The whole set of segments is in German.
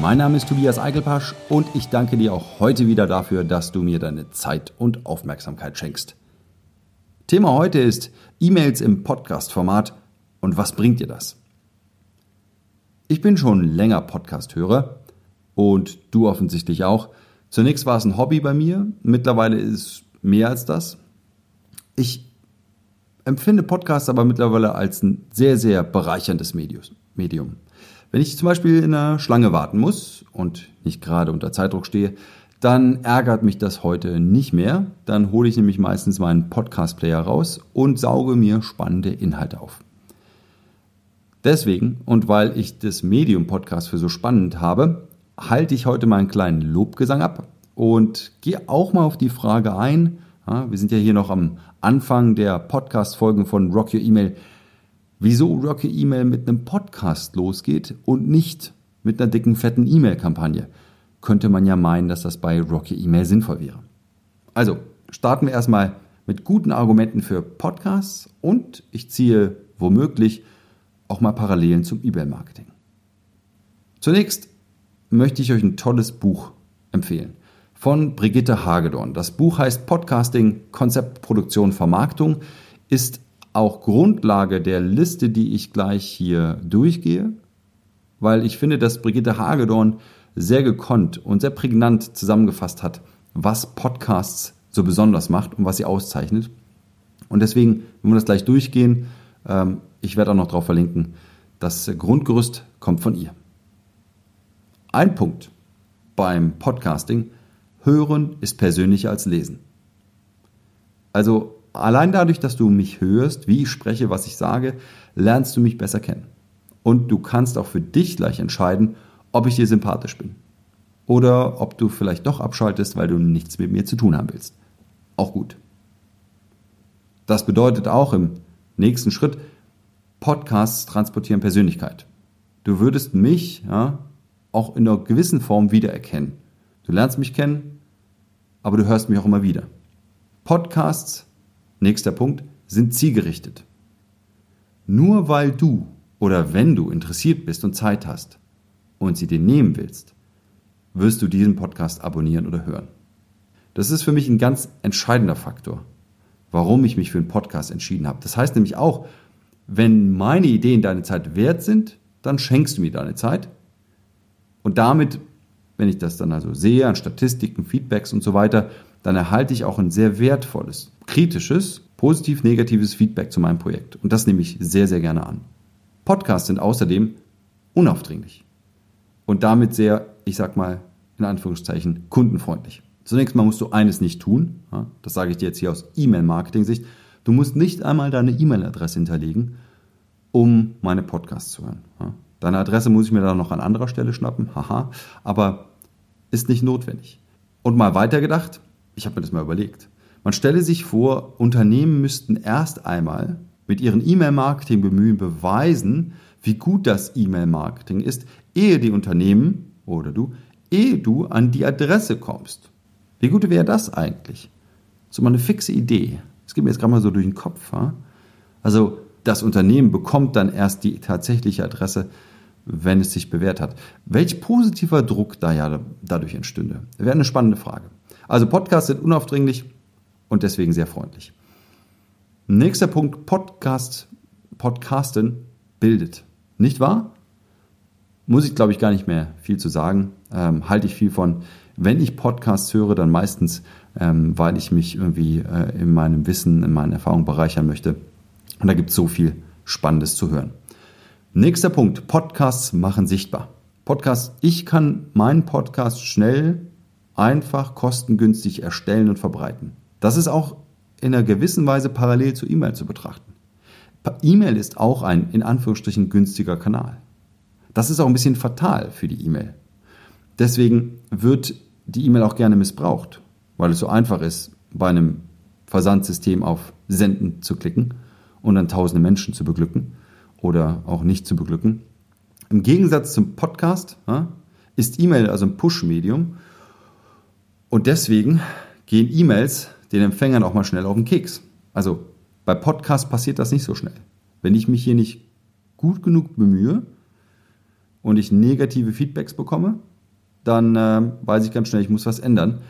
Mein Name ist Tobias Eichelpasch und ich danke dir auch heute wieder dafür, dass du mir deine Zeit und Aufmerksamkeit schenkst. Thema heute ist E-Mails im Podcast-Format und was bringt dir das? Ich bin schon länger Podcast-Hörer und du offensichtlich auch. Zunächst war es ein Hobby bei mir, mittlerweile ist es mehr als das. Ich empfinde Podcasts aber mittlerweile als ein sehr, sehr bereicherndes Medium. Wenn ich zum Beispiel in einer Schlange warten muss und nicht gerade unter Zeitdruck stehe, dann ärgert mich das heute nicht mehr. Dann hole ich nämlich meistens meinen Podcast-Player raus und sauge mir spannende Inhalte auf. Deswegen und weil ich das Medium Podcast für so spannend habe, halte ich heute mal einen kleinen Lobgesang ab und gehe auch mal auf die Frage ein. Wir sind ja hier noch am Anfang der Podcast-Folgen von Rock Your Email wieso Rocky E-Mail mit einem Podcast losgeht und nicht mit einer dicken, fetten E-Mail-Kampagne. Könnte man ja meinen, dass das bei Rocky E-Mail sinnvoll wäre. Also, starten wir erstmal mit guten Argumenten für Podcasts und ich ziehe womöglich auch mal Parallelen zum E-Mail-Marketing. Zunächst möchte ich euch ein tolles Buch empfehlen von Brigitte Hagedorn. Das Buch heißt Podcasting, Konzept, Produktion, Vermarktung, ist auch Grundlage der Liste, die ich gleich hier durchgehe, weil ich finde, dass Brigitte Hagedorn sehr gekonnt und sehr prägnant zusammengefasst hat, was Podcasts so besonders macht und was sie auszeichnet. Und deswegen, wenn wir das gleich durchgehen, ähm, ich werde auch noch darauf verlinken, das Grundgerüst kommt von ihr. Ein Punkt beim Podcasting, hören ist persönlicher als lesen. Also Allein dadurch, dass du mich hörst, wie ich spreche, was ich sage, lernst du mich besser kennen. Und du kannst auch für dich gleich entscheiden, ob ich dir sympathisch bin. Oder ob du vielleicht doch abschaltest, weil du nichts mit mir zu tun haben willst. Auch gut. Das bedeutet auch im nächsten Schritt, Podcasts transportieren Persönlichkeit. Du würdest mich ja, auch in einer gewissen Form wiedererkennen. Du lernst mich kennen, aber du hörst mich auch immer wieder. Podcasts Nächster Punkt, sind zielgerichtet. Nur weil du oder wenn du interessiert bist und Zeit hast und sie dir nehmen willst, wirst du diesen Podcast abonnieren oder hören. Das ist für mich ein ganz entscheidender Faktor, warum ich mich für einen Podcast entschieden habe. Das heißt nämlich auch, wenn meine Ideen deine Zeit wert sind, dann schenkst du mir deine Zeit. Und damit, wenn ich das dann also sehe an Statistiken, Feedbacks und so weiter, dann erhalte ich auch ein sehr wertvolles, kritisches, positiv-negatives Feedback zu meinem Projekt. Und das nehme ich sehr, sehr gerne an. Podcasts sind außerdem unaufdringlich und damit sehr, ich sag mal, in Anführungszeichen, kundenfreundlich. Zunächst mal musst du eines nicht tun, das sage ich dir jetzt hier aus E-Mail-Marketing-Sicht. Du musst nicht einmal deine E-Mail-Adresse hinterlegen, um meine Podcasts zu hören. Deine Adresse muss ich mir dann noch an anderer Stelle schnappen, haha, aber ist nicht notwendig. Und mal weitergedacht, ich habe mir das mal überlegt. Man stelle sich vor, Unternehmen müssten erst einmal mit ihren E-Mail-Marketing-Bemühen beweisen, wie gut das E-Mail-Marketing ist, ehe die Unternehmen oder du, ehe du an die Adresse kommst. Wie gut wäre das eigentlich? So mal eine fixe Idee. Das geht mir jetzt gerade mal so durch den Kopf. Ha? Also das Unternehmen bekommt dann erst die tatsächliche Adresse, wenn es sich bewährt hat. Welch positiver Druck da ja dadurch entstünde, wäre eine spannende Frage. Also Podcasts sind unaufdringlich und deswegen sehr freundlich. Nächster Punkt, Podcast, Podcasten bildet. Nicht wahr? Muss ich, glaube ich, gar nicht mehr viel zu sagen. Ähm, halte ich viel von. Wenn ich Podcasts höre, dann meistens, ähm, weil ich mich irgendwie äh, in meinem Wissen, in meinen Erfahrungen bereichern möchte. Und da gibt es so viel Spannendes zu hören. Nächster Punkt, Podcasts machen sichtbar. Podcasts, ich kann meinen Podcast schnell einfach kostengünstig erstellen und verbreiten. Das ist auch in einer gewissen Weise parallel zu E-Mail zu betrachten. E-Mail ist auch ein in Anführungsstrichen günstiger Kanal. Das ist auch ein bisschen fatal für die E-Mail. Deswegen wird die E-Mail auch gerne missbraucht, weil es so einfach ist, bei einem Versandsystem auf Senden zu klicken und dann tausende Menschen zu beglücken oder auch nicht zu beglücken. Im Gegensatz zum Podcast ist E-Mail also ein Push-Medium und deswegen gehen E-Mails den Empfängern auch mal schnell auf den Keks. Also bei Podcast passiert das nicht so schnell. Wenn ich mich hier nicht gut genug bemühe und ich negative Feedbacks bekomme, dann äh, weiß ich ganz schnell, ich muss was ändern.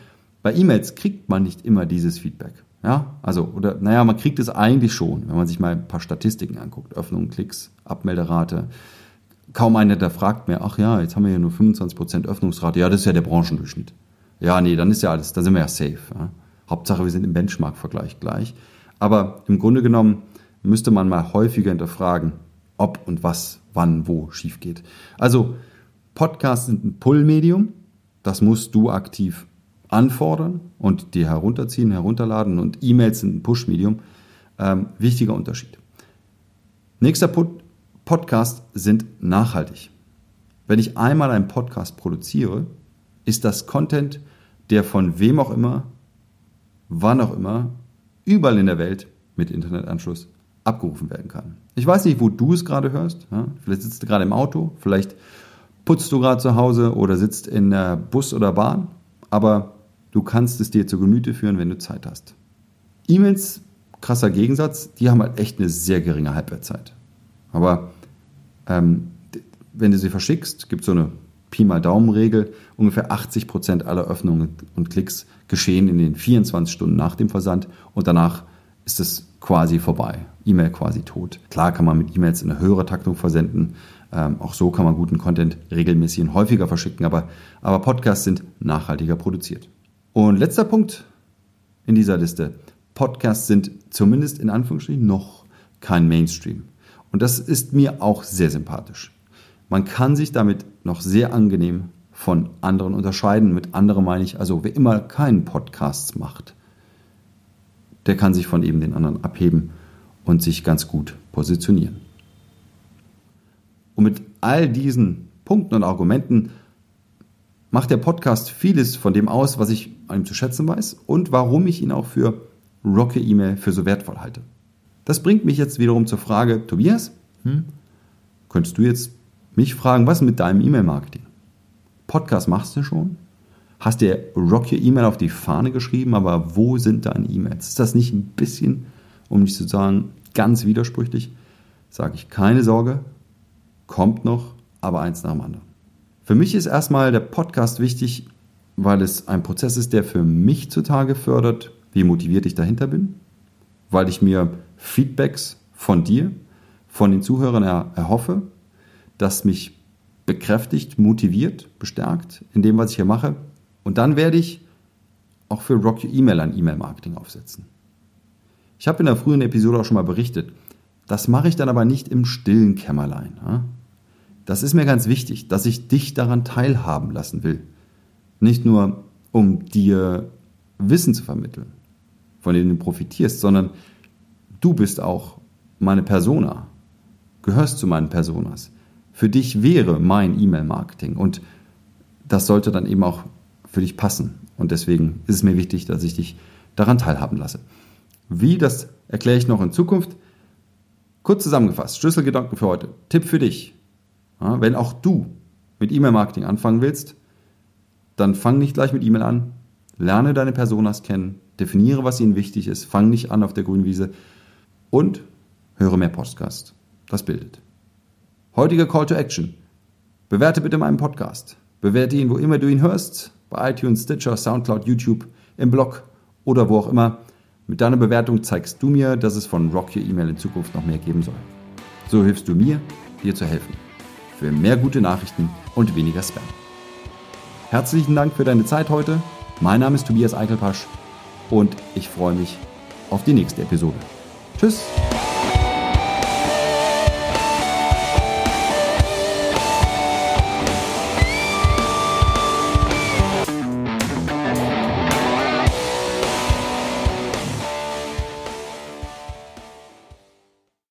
Bei E-Mails kriegt man nicht immer dieses Feedback. Ja, also, oder, naja, man kriegt es eigentlich schon, wenn man sich mal ein paar Statistiken anguckt. Öffnungen, Klicks, Abmelderate. Kaum einer, der fragt mir, ach ja, jetzt haben wir hier nur 25% Öffnungsrate. Ja, das ist ja der Branchendurchschnitt. Ja, nee, dann ist ja alles, da sind wir ja safe. Ja. Hauptsache, wir sind im Benchmark-Vergleich gleich. Aber im Grunde genommen müsste man mal häufiger hinterfragen, ob und was, wann, wo schief geht. Also, Podcasts sind ein Pull-Medium. Das musst du aktiv anfordern und dir herunterziehen, herunterladen und E-Mails sind ein Push-Medium. Ähm, wichtiger Unterschied. Nächster Pod Podcast sind nachhaltig. Wenn ich einmal einen Podcast produziere, ist das Content, der von wem auch immer, wann auch immer, überall in der Welt mit Internetanschluss abgerufen werden kann. Ich weiß nicht, wo du es gerade hörst. Ja? Vielleicht sitzt du gerade im Auto, vielleicht putzt du gerade zu Hause oder sitzt in der Bus oder Bahn, aber du kannst es dir zu Gemüte führen, wenn du Zeit hast. E-Mails, krasser Gegensatz, die haben halt echt eine sehr geringe Halbwertzeit. Aber ähm, wenn du sie verschickst, gibt es so eine Pi mal Daumen-Regel, ungefähr 80 Prozent aller Öffnungen und Klicks geschehen in den 24 Stunden nach dem Versand und danach ist es quasi vorbei. E-Mail quasi tot. Klar kann man mit E-Mails in einer höheren Taktung versenden. Ähm, auch so kann man guten Content regelmäßig und häufiger verschicken, aber, aber Podcasts sind nachhaltiger produziert. Und letzter Punkt in dieser Liste. Podcasts sind zumindest in Anführungsstrichen noch kein Mainstream. Und das ist mir auch sehr sympathisch. Man kann sich damit noch sehr angenehm von anderen unterscheiden. Mit anderen meine ich, also wer immer keinen Podcast macht, der kann sich von eben den anderen abheben und sich ganz gut positionieren. Und mit all diesen Punkten und Argumenten macht der Podcast vieles von dem aus, was ich an ihm zu schätzen weiß und warum ich ihn auch für Rocket E-Mail für so wertvoll halte. Das bringt mich jetzt wiederum zur Frage, Tobias, hm, könntest du jetzt mich fragen, was ist mit deinem E-Mail-Marketing? Podcast machst du schon? Hast dir Rock Your E-Mail auf die Fahne geschrieben, aber wo sind deine E-Mails? Ist das nicht ein bisschen, um nicht zu sagen, ganz widersprüchlich? Sage ich, keine Sorge, kommt noch, aber eins nach dem anderen. Für mich ist erstmal der Podcast wichtig, weil es ein Prozess ist, der für mich zutage fördert, wie motiviert ich dahinter bin, weil ich mir Feedbacks von dir, von den Zuhörern erhoffe das mich bekräftigt, motiviert, bestärkt in dem, was ich hier mache. Und dann werde ich auch für Rock Your E-Mail ein E-Mail-Marketing aufsetzen. Ich habe in der frühen Episode auch schon mal berichtet, das mache ich dann aber nicht im stillen Kämmerlein. Das ist mir ganz wichtig, dass ich dich daran teilhaben lassen will. Nicht nur, um dir Wissen zu vermitteln, von dem du profitierst, sondern du bist auch meine Persona, gehörst zu meinen Personas für dich wäre mein E-Mail-Marketing. Und das sollte dann eben auch für dich passen. Und deswegen ist es mir wichtig, dass ich dich daran teilhaben lasse. Wie, das erkläre ich noch in Zukunft. Kurz zusammengefasst, Schlüsselgedanken für heute. Tipp für dich. Ja, wenn auch du mit E-Mail-Marketing anfangen willst, dann fang nicht gleich mit E-Mail an. Lerne deine Personas kennen, definiere, was ihnen wichtig ist, fang nicht an auf der grünen Wiese und höre mehr Podcast. Das bildet. Heutiger Call to Action. Bewerte bitte meinen Podcast. Bewerte ihn, wo immer du ihn hörst. Bei iTunes, Stitcher, Soundcloud, YouTube, im Blog oder wo auch immer. Mit deiner Bewertung zeigst du mir, dass es von Rock Your E-Mail in Zukunft noch mehr geben soll. So hilfst du mir, dir zu helfen. Für mehr gute Nachrichten und weniger Spam. Herzlichen Dank für deine Zeit heute. Mein Name ist Tobias Eichelpasch und ich freue mich auf die nächste Episode. Tschüss!